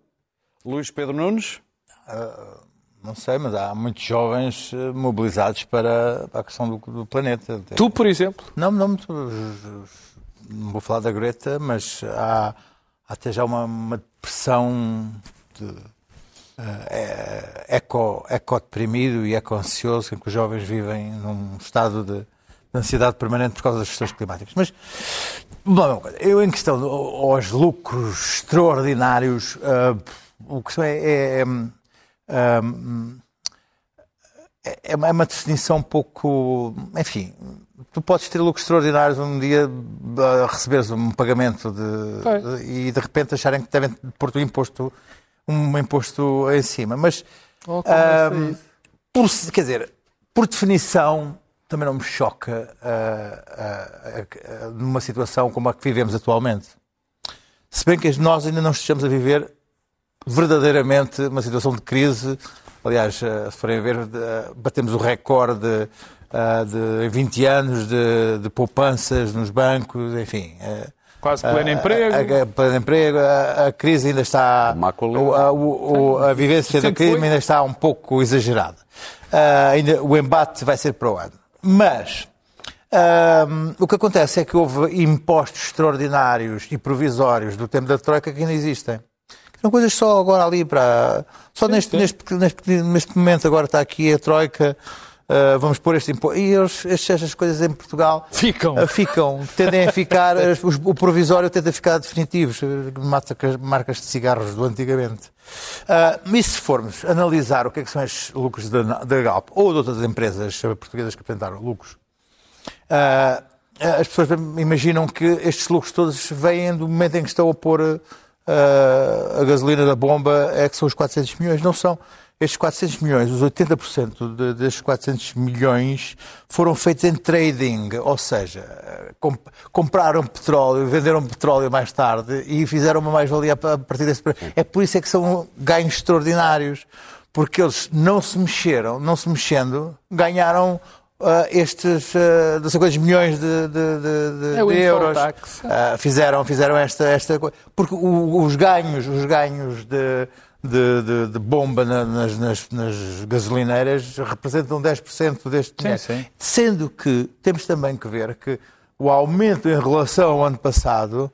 Luís Pedro Nunes? Uh, não sei, mas há muitos jovens mobilizados para a questão do, do planeta. Tu, por exemplo? Não, não, não vou falar da Greta, mas há, há até já uma, uma depressão de é, eco, eco-deprimido e eco-ansioso em que os jovens vivem num estado de, de ansiedade permanente por causa das questões climáticas. Mas, bom, eu em questão aos lucros extraordinários, uh, o que é, é, é, é, uma definição um pouco, enfim, tu podes ter lucros extraordinários um dia receberes um pagamento de, de, e de repente acharem que devem pôr-te o imposto um imposto em cima. Mas, oh, um, por, quer dizer, por definição, também não me choca uh, uh, uh, numa situação como a que vivemos atualmente. Se bem que nós ainda não estejamos a viver verdadeiramente uma situação de crise. Aliás, se forem ver, batemos o recorde de, de 20 anos de, de poupanças nos bancos, enfim. Quase pleno emprego. A, a, pleno emprego, a, a, crise ainda está. A, o, a vivência da crise foi. ainda está um pouco exagerada. Uh, ainda, o embate vai ser para o ano. Mas uh, o que acontece é que houve impostos extraordinários e provisórios do tempo da Troika que ainda existem. São coisas só agora ali para. Só sim, neste, sim. Neste, neste, neste momento agora está aqui a Troika uh, vamos pôr este imposto. E estas coisas em Portugal ficam, uh, ficam tendem a ficar, [LAUGHS] o provisório tende a ficar definitivos, marcas de cigarros do antigamente. Uh, e se formos analisar o que, é que são estes lucros da, da Galp ou de outras empresas portuguesas que apresentaram lucros, as pessoas imaginam que estes lucros todos vêm do momento em que estão a pôr a gasolina da bomba, é que são os 400 milhões. Não são estes 400 milhões, os 80% de, destes 400 milhões foram feitos em trading, ou seja, comp compraram petróleo, venderam petróleo mais tarde e fizeram uma mais-valia a partir desse preço. É por isso é que são ganhos extraordinários, porque eles não se mexeram, não se mexendo, ganharam Uh, estes uh, 250 milhões de, de, de, de é euros uh, fizeram fizeram esta esta porque o, os ganhos os ganhos de de, de, bomba na, nas, nas, nas, gasolineiras representam 10% deste dinheiro. Sim, sim. Sendo que temos também que ver que o aumento em relação ao ano passado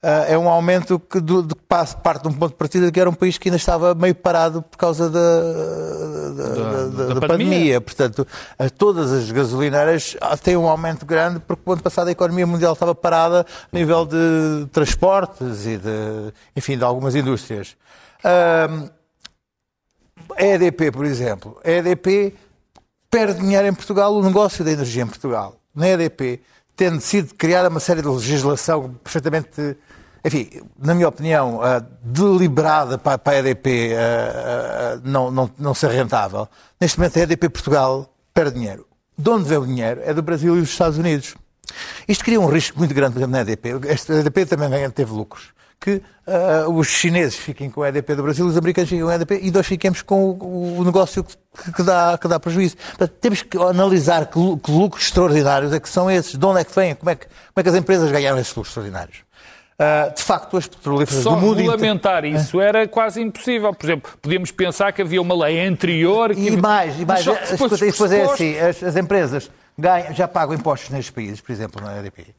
é um aumento que do, de, parte de um ponto de partida que era um país que ainda estava meio parado por causa da, da, da, da, da pandemia. pandemia. Portanto, todas as gasolineiras ah, têm um aumento grande porque o ano passado a economia mundial estava parada a nível de transportes e de, enfim, de algumas indústrias. Um, a EDP, por exemplo. A EDP perde dinheiro em Portugal, o negócio da energia em Portugal. Na EDP, tendo sido criada uma série de legislação perfeitamente, enfim, na minha opinião, uh, deliberada para, para a EDP uh, uh, não, não, não ser rentável. Neste momento, a EDP Portugal perde dinheiro. De onde vem o dinheiro? É do Brasil e dos Estados Unidos. Isto cria um risco muito grande, por exemplo, na EDP. A EDP também teve lucros que uh, os chineses fiquem com o EDP do Brasil, os americanos fiquem com o EDP e nós fiquemos com o, o negócio que, que, dá, que dá prejuízo. Portanto, temos que analisar que, que, lucros extraordinários é que são esses, de onde é que vêm, como é que, como é que as empresas ganharam esses lucros extraordinários. Uh, de facto, as petrolíferas Só do mundo... regulamentar inter... isso era quase impossível. Por exemplo, podíamos pensar que havia uma lei anterior... Que... E mais, e mais. Depois, depois é assim, as, as empresas ganham, já pagam impostos nestes países, por exemplo, na EDP.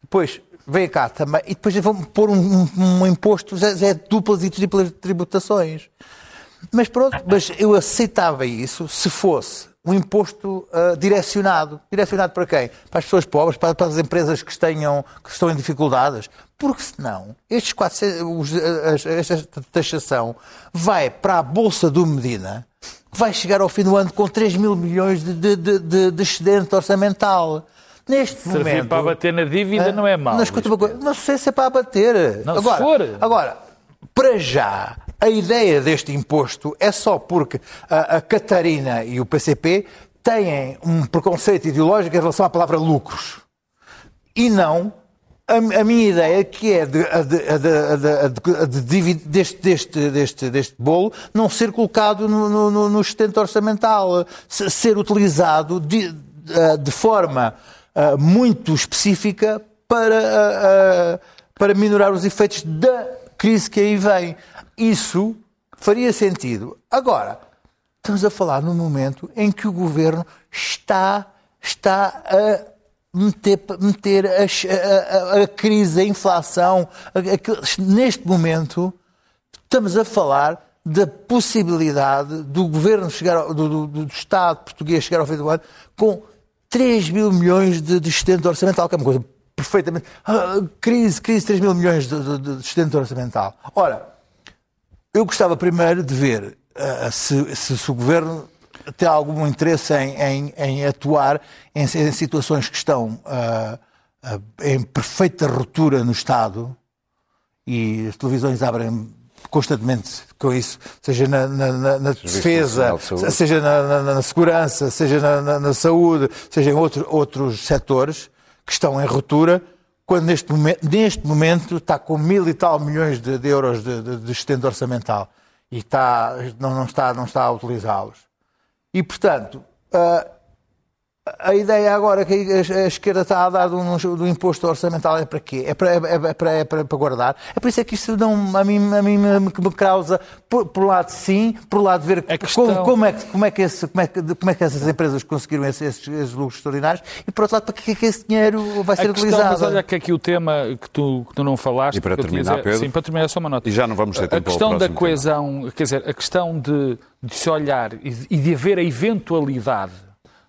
Depois vem cá também, e depois vão pôr um, um, um imposto, já, já, é duplas e triplas tributações. Mas pronto, mas eu aceitava isso se fosse um imposto uh, direcionado. Direcionado para quem? Para as pessoas pobres, para, para, as empresas que, tenham, que estão em dificuldades. Porque senão, estes 400, os, esta taxação vai para a Bolsa do Medina, que vai chegar ao fim do ano com 3 mil milhões de, de, de, de excedente orçamental. Neste Servir momento. para bater na dívida não é mau. Não, escuta uma coisa, não sei se é para bater. Não, agora, se for. Agora, para já, a ideia deste imposto é só porque a, a Catarina e o PCP têm um preconceito ideológico em relação à palavra lucros. E não a, a, minha ideia, que é de, de, de, deste, deste, deste, deste bolo não ser colocado no, no, no estento orçamental, ser utilizado de, de forma uh, muito específica para, uh, para minorar os efeitos da crise que aí vem. Isso faria sentido. Agora, estamos a falar num momento em que o governo está, está a meter, meter a, a, a, crise, a inflação. A, neste momento, estamos a falar da possibilidade do governo chegar, do, do, do Estado português chegar ao fim do ano com 3 mil milhões de, de excedente orçamental, que é uma coisa perfeitamente. Ah, crise, crise, 3 mil milhões de, de, de excedente orçamental. Ora, eu gostava primeiro de ver uh, se, se, se, o governo tem algum interesse em, em, em atuar em, em, situações que estão uh, uh, em perfeita ruptura no Estado e as televisões abrem constantemente com isso, seja na, na, na defesa, de seja na, na, segurança, seja na, saúde, seja em outro, outros setores que estão em ruptura, quando neste momento, neste momento está com mil e tal milhões de, de euros de, de, de excedente orçamental e está, não, não, está, não está a utilizá-los. E, portanto, uh, a ideia agora que a esquerda está a dar do, do imposto orçamental é para quê? É para, é, é, para, é para, para, guardar? É por isso é que isso não, a mim, a mim me, me causa, por, por lado sim, por lado ver questão... como, como, é, como, é que esse, como, é que, como é que essas empresas conseguiram esses, esses, esses lucros extraordinários e por outro lado, para que é que esse dinheiro vai ser questão, utilizado? Mas olha que aqui o tema que tu, que tu não falaste... E para terminar, Pedro? Sim, para terminar só uma nota. E já não vamos ter tempo A questão da coesão, tema. quer dizer, a questão de, de se olhar e de, e de haver a eventualidade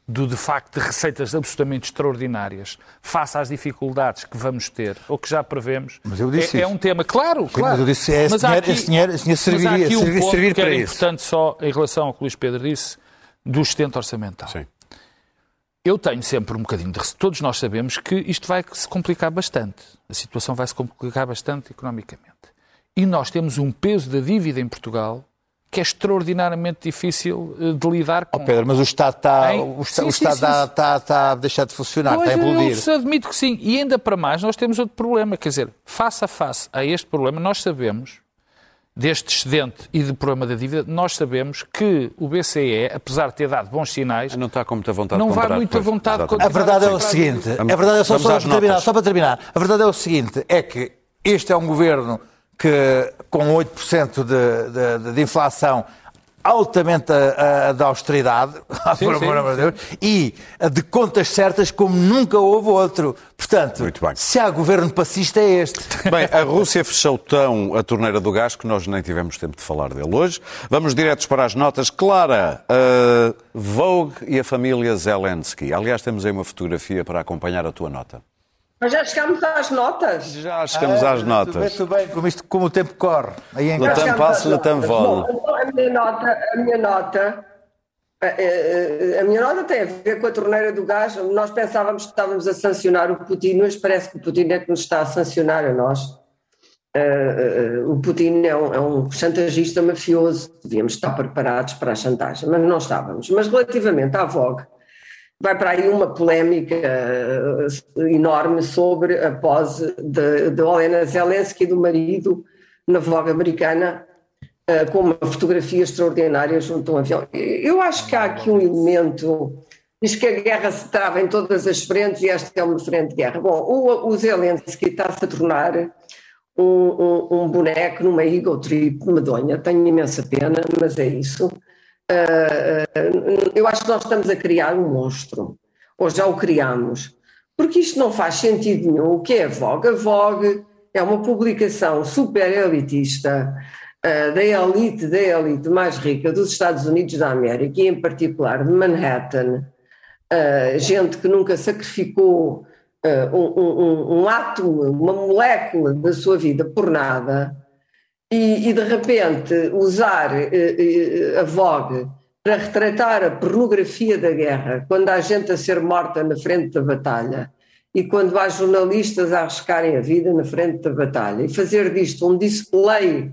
do de facto de receitas absolutamente extraordinárias face às dificuldades que vamos ter ou que já prevemos mas eu disse é, é um tema claro, claro. Mas eu disse é, esse, dinheiro, aqui, esse dinheiro, esse dinheiro serviria, mas há aqui um servir, ponto servir que isso. importante só em relação ao que o Luís Pedro disse do estento orçamental. Sim. Eu tenho sempre um bocadinho de todos nós sabemos que isto vai se complicar bastante. A situação vai se complicar bastante economicamente. E nós temos um peso da dívida em Portugal que é extraordinariamente difícil eh, de lidar com. Oh Pedro, mas o Estado está, o, sim, o Estado sim, sim, está, está, a deixar de funcionar, pois está a implodir. Eu admito que sim. E ainda para mais, nós temos outro problema. Quer dizer, face a face a este problema, nós sabemos, deste excedente e do problema da dívida, nós sabemos que o BCE, apesar de ter dado bons sinais... Não está com muita vontade não vai muita vontade de A verdade é o seguinte, a verdade é só, só, para terminar, só para terminar, a verdade é o seguinte, é que este é um governo que com 8% de, de, de inflação altamente a, a, da austeridade, [LAUGHS] sim, por amor de Deus, e de contas certas como nunca houve outro. Portanto, se há governo passista é este. [LAUGHS] Bem, a Rússia fechou tão a torneira do gás que nós nem tivemos tempo de falar dele hoje. Vamos diretos para as notas. Clara, uh, Vogue e a família Zelensky. Aliás, temos aí uma fotografia para acompanhar a tua nota. Mas já chegamos às notas. Já chegamos ah, às notas. Muito bem, como, isto, como o tempo corre. Aí em le tempo vola. Então, a minha nota, a minha nota, a, a, a, minha nota tem a ver com a torneira do gás. Nós pensávamos que estávamos a sancionar o Putin, mas parece que o Putin é que nos está a sancionar a nós. Uh, uh, o Putin é um, é um, chantagista mafioso, devíamos estar preparados para a chantagem, mas não estávamos. Mas relativamente à Vogue, vai para aí uma polémica eh, enorme sobre a pose de, de Olena Zelensky, do marido, na Vogue americana, eh, com uma fotografia extraordinária junto a um avião. Eu acho que há aqui um elemento. Diz que a guerra se trava em todas as frentes e esta é uma frente de guerra. Bom, o, o Zelensky está-se a tornar um, um, um, boneco numa ego trip medonha. Tenho imensa pena, mas é isso. Eu acho que nós estamos a criar um monstro, ou já o criamos, porque isto não faz sentido nenhum. O que é a Vogue? A Vogue é uma publicação super elitista uh, da elite, da elite mais rica dos Estados Unidos da América, e em particular de Manhattan, uh, gente que nunca sacrificou um, um, um átomo, uma molécula da sua vida por nada e, e de repente usar eh, eh, a Vogue para retratar a pornografia da guerra, quando há gente a ser morta na frente da batalha e quando há jornalistas a arriscarem a vida na frente da batalha e fazer disto um display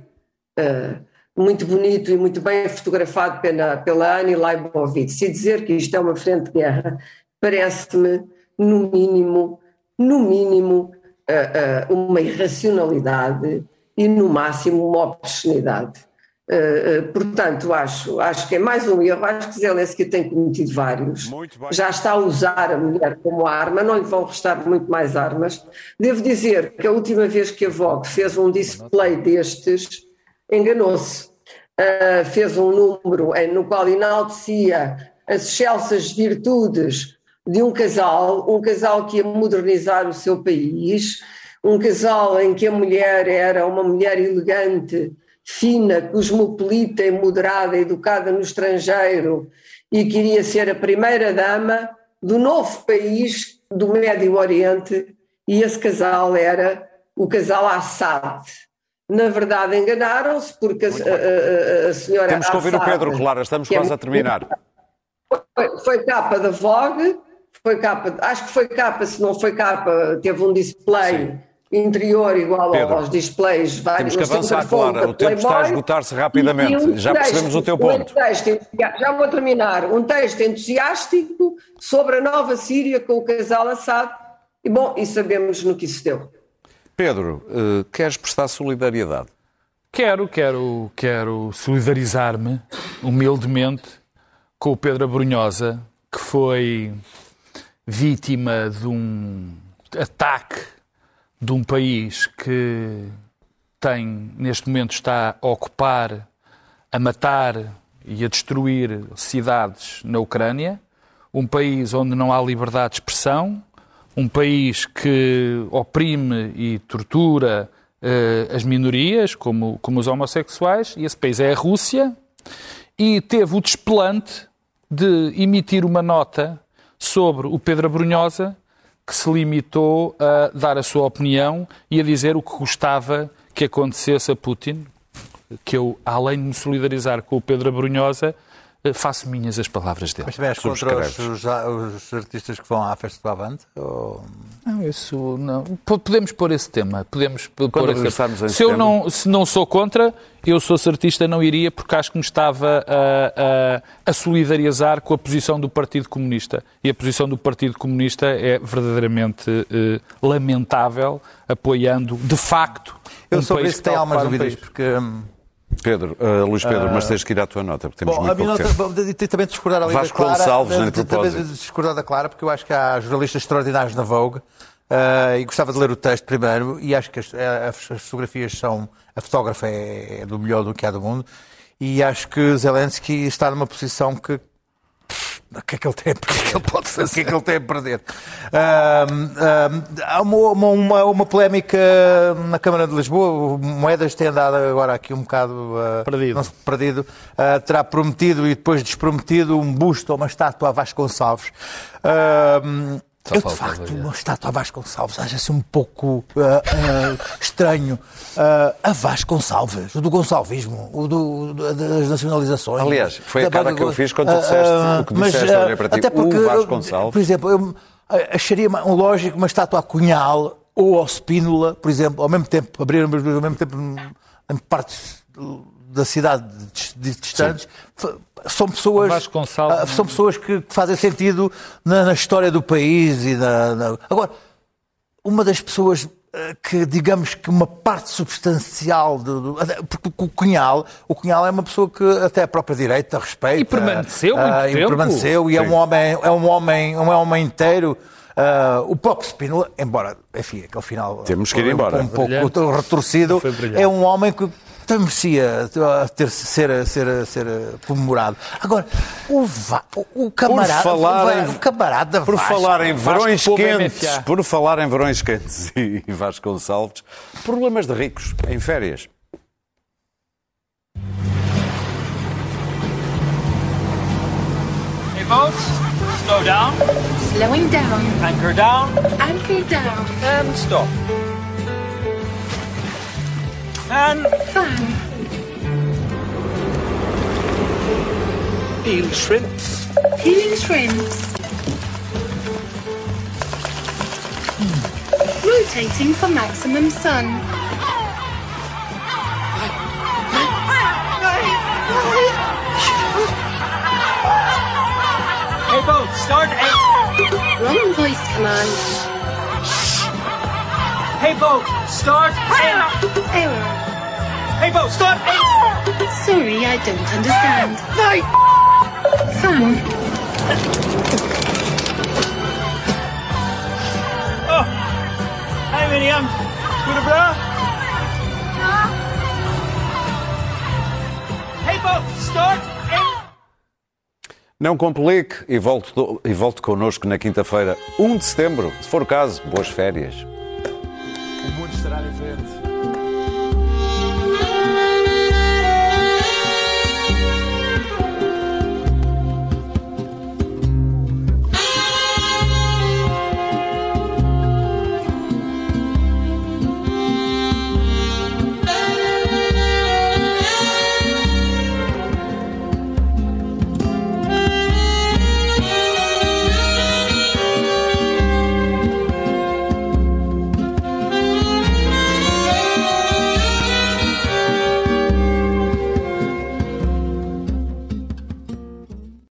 uh, muito bonito e muito bem fotografado pela, pela Annie Leibovitz e dizer que isto é uma frente de guerra, parece-me, no mínimo, no mínimo, uh, uh, uma irracionalidade e, no máximo, uma obscenidade. Uh, uh, portanto, acho, acho que é mais um erro. Acho que Zelensky tem cometido vários. Já está a usar a mulher como arma, não lhe vão restar muito mais armas. Devo dizer que a última vez que a Vogue fez um display destes, enganou-se. Uh, fez um número no qual enaltecia as excelsas virtudes de um casal, um casal que ia modernizar o seu país um casal em que a mulher era uma mulher elegante, fina, cosmopolita e moderada, educada no estrangeiro e queria ser a primeira dama do novo país do Médio Oriente e esse casal era o casal Assad. Na verdade enganaram-se porque a, a, a, senhora Temos que ouvir Assad, o Pedro Clara, estamos quase é, a terminar. Foi, foi capa da Vogue, foi capa, acho que foi capa, se não foi capa, teve um display Sim interior igual Pedro, aos displays. Temos que avançar, Clara. O tempo está a esgotar-se rapidamente. Um Já texto, percebemos o teu ponto. Um texto, já vou terminar. Um texto entusiástico sobre a nova Síria com o casal Assad. E bom, e sabemos no que isso deu. Pedro, uh, queres prestar solidariedade? Quero, quero, quero solidarizar-me humildemente com o Pedro Abrunhosa, que foi vítima de um ataque de um país que tem, neste momento, está a ocupar, a matar e a destruir cidades na Ucrânia, um país onde não há liberdade de expressão, um país que oprime e tortura uh, as minorias, como, como os homossexuais, e esse país é a Rússia, e teve o desplante de emitir uma nota sobre o Pedro Abrunhosa, que se limitou a dar a sua opinião e a dizer o que gostava que acontecesse a Putin, que eu, além de me solidarizar com o Pedro Abrunhosa, faço minhas as palavras dele. Mas também és contra os, os, os, artistas que vão à festa do Avante? Ou... Não, isso não. Podemos pôr esse tema. Podemos pôr Quando esse tema. Se eu não, se não sou contra, eu sou artista, não iria, porque acho que me estava a, a, a, solidarizar com a posição do Partido Comunista. E a posição do Partido Comunista é verdadeiramente eh, lamentável, apoiando, de facto. Eu um sobre isso tenho algumas dúvidas, porque. Hum, Pedro, uh, Luís Pedro, uh, mas tens que ir à tua nota, porque temos bom, muito a minha nota, tempo. também discordar ali Vasco da Clara. Gonçalves, nem de, discordar da Clara, porque eu acho que há jornalistas extraordinários na Vogue uh, e gostava de ler o texto primeiro e acho que as, as, as fotografias são... A fotógrafa é, é do melhor do que há do mundo e acho que Zelensky está numa posição que o que é que ele tem a perder? O que é que ele pode fazer? O que é que ele tem a perder? há uma, uma, uma, polémica na Câmara de Lisboa. O Moedas tem andado agora aqui um bocado uh, perdido. Não, perdido. Uh, terá prometido e depois desprometido um busto ou uma estátua a Vasconcelos. Uh, eu, de facto, uma estátua a Vasconcelos acho assim um pouco uh, uh, estranho. Uh, a Vasconcelos, o do Gonçalvismo, o do, das nacionalizações. Aliás, foi a cara que eu fiz quando tu disseste o que mas, disseste, olha para ti, até porque, o Vasconcelos. Por exemplo, eu acharia um lógico uma estátua a Cunhal ou ao Spínola, por exemplo, ao mesmo tempo, abrir ao mesmo tempo em partes da cidade distantes, Sim. são pessoas, ah, são pessoas que fazem sentido na, na história do país e na, na... Agora, uma das pessoas ah, que digamos que uma parte substancial do, porque o Cunhal, o Cunhal é uma pessoa que até a própria direita respeita e permaneceu muito uh, e tempo. permaneceu e é um homem é um homem é um homem inteiro. Uh, o próprio Spínola embora enfim aquele final temos que ir embora. um pouco retorcido é um homem que merecia ter, ser, ser, ser comemorado. Agora, o, va, o, camarada, por falar o, em, o camarada por Vasco, falar em verões quentes, por falar em verões quentes [LAUGHS] e Vasco Gonçalves, problemas de ricos em férias. Hey folks, slow down. Slowing down. Anchor down. Anchor down. And stop. Fan. Fan. Peeled shrimps. Peeling shrimps. Rotating for maximum sun. Hey boat, start A. Wrong voice command. Hey boat, start. Hey, Bo, stop! Sorry, I don't understand. No! Fun. Oh! Hey, Miriam. Goede bra? Hey, Bo, start! Não complique e volte, e volte connosco na quinta-feira, 1 de setembro. Se for o caso, boas férias.